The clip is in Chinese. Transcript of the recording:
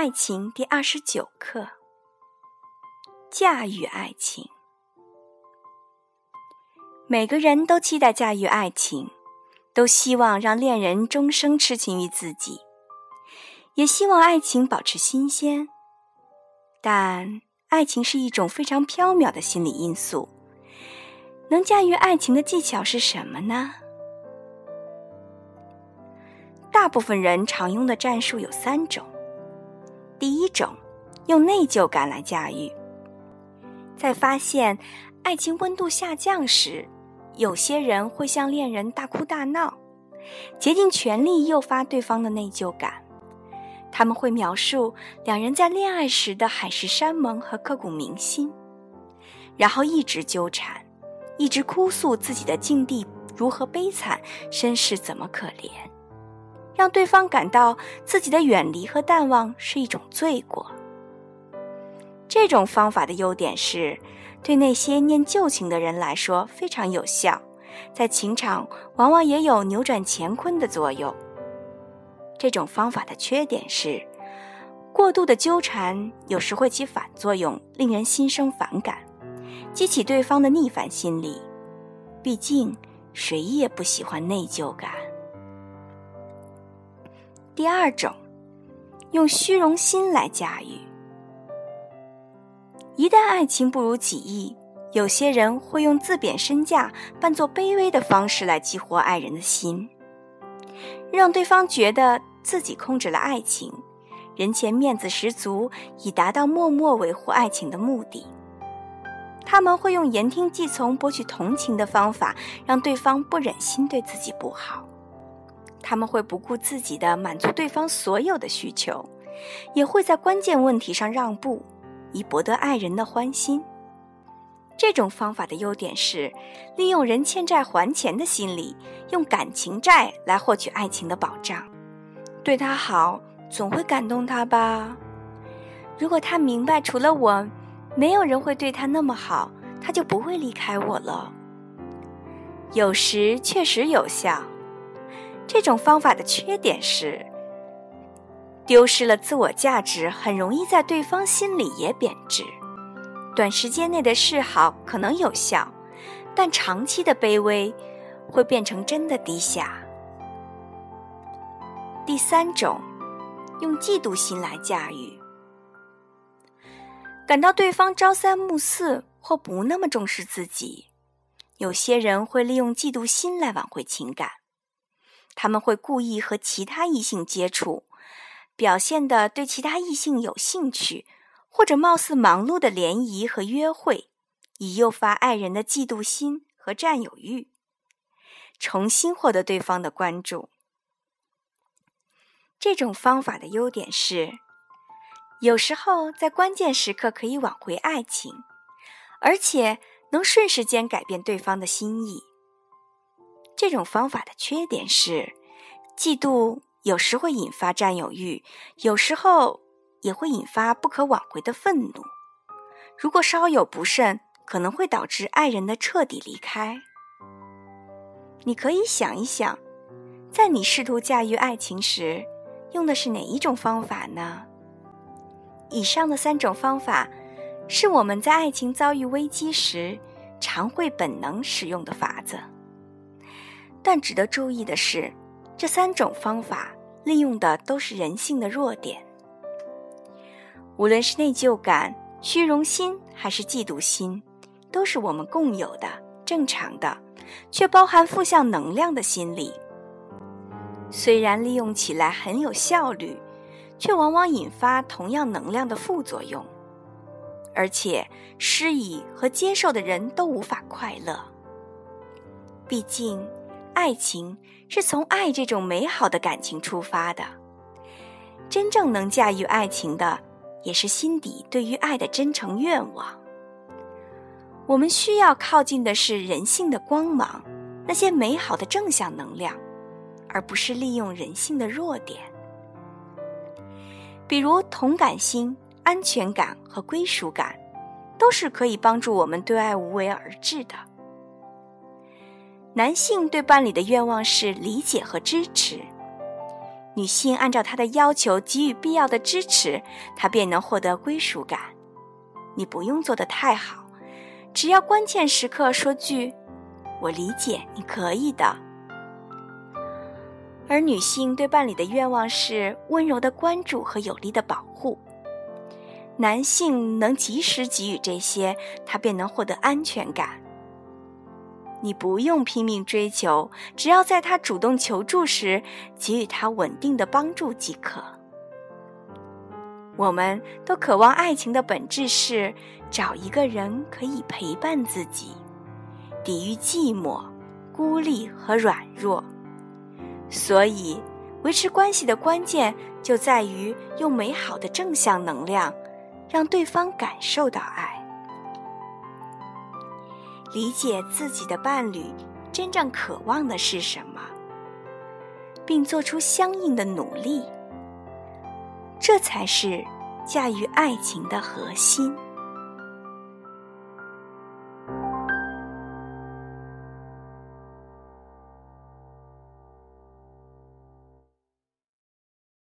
爱情第二十九课：驾驭爱情。每个人都期待驾驭爱情，都希望让恋人终生痴情于自己，也希望爱情保持新鲜。但爱情是一种非常飘渺的心理因素，能驾驭爱情的技巧是什么呢？大部分人常用的战术有三种。第一种，用内疚感来驾驭。在发现爱情温度下降时，有些人会向恋人大哭大闹，竭尽全力诱发对方的内疚感。他们会描述两人在恋爱时的海誓山盟和刻骨铭心，然后一直纠缠，一直哭诉自己的境地如何悲惨，身世怎么可怜。让对方感到自己的远离和淡忘是一种罪过。这种方法的优点是，对那些念旧情的人来说非常有效，在情场往往也有扭转乾坤的作用。这种方法的缺点是，过度的纠缠有时会起反作用，令人心生反感，激起对方的逆反心理。毕竟，谁也不喜欢内疚感。第二种，用虚荣心来驾驭。一旦爱情不如己意，有些人会用自贬身价、扮作卑微的方式来激活爱人的心，让对方觉得自己控制了爱情，人前面子十足，以达到默默维护爱情的目的。他们会用言听计从、博取同情的方法，让对方不忍心对自己不好。他们会不顾自己的满足对方所有的需求，也会在关键问题上让步，以博得爱人的欢心。这种方法的优点是，利用人欠债还钱的心理，用感情债来获取爱情的保障。对他好，总会感动他吧？如果他明白除了我，没有人会对他那么好，他就不会离开我了。有时确实有效。这种方法的缺点是，丢失了自我价值，很容易在对方心里也贬值。短时间内的示好可能有效，但长期的卑微会变成真的低下。第三种，用嫉妒心来驾驭。感到对方朝三暮四或不那么重视自己，有些人会利用嫉妒心来挽回情感。他们会故意和其他异性接触，表现的对其他异性有兴趣，或者貌似忙碌的联谊和约会，以诱发爱人的嫉妒心和占有欲，重新获得对方的关注。这种方法的优点是，有时候在关键时刻可以挽回爱情，而且能瞬时间改变对方的心意。这种方法的缺点是，嫉妒有时会引发占有欲，有时候也会引发不可挽回的愤怒。如果稍有不慎，可能会导致爱人的彻底离开。你可以想一想，在你试图驾驭爱情时，用的是哪一种方法呢？以上的三种方法，是我们在爱情遭遇危机时常会本能使用的法子。但值得注意的是，这三种方法利用的都是人性的弱点。无论是内疚感、虚荣心还是嫉妒心，都是我们共有的、正常的，却包含负向能量的心理。虽然利用起来很有效率，却往往引发同样能量的副作用，而且施以和接受的人都无法快乐。毕竟。爱情是从爱这种美好的感情出发的，真正能驾驭爱情的，也是心底对于爱的真诚愿望。我们需要靠近的是人性的光芒，那些美好的正向能量，而不是利用人性的弱点，比如同感心、安全感和归属感，都是可以帮助我们对爱无为而治的。男性对伴侣的愿望是理解和支持，女性按照他的要求给予必要的支持，他便能获得归属感。你不用做得太好，只要关键时刻说句“我理解，你可以的”。而女性对伴侣的愿望是温柔的关注和有力的保护。男性能及时给予这些，他便能获得安全感。你不用拼命追求，只要在他主动求助时给予他稳定的帮助即可。我们都渴望爱情的本质是找一个人可以陪伴自己，抵御寂寞、孤立和软弱。所以，维持关系的关键就在于用美好的正向能量。让对方感受到爱，理解自己的伴侣真正渴望的是什么，并做出相应的努力，这才是驾驭爱情的核心。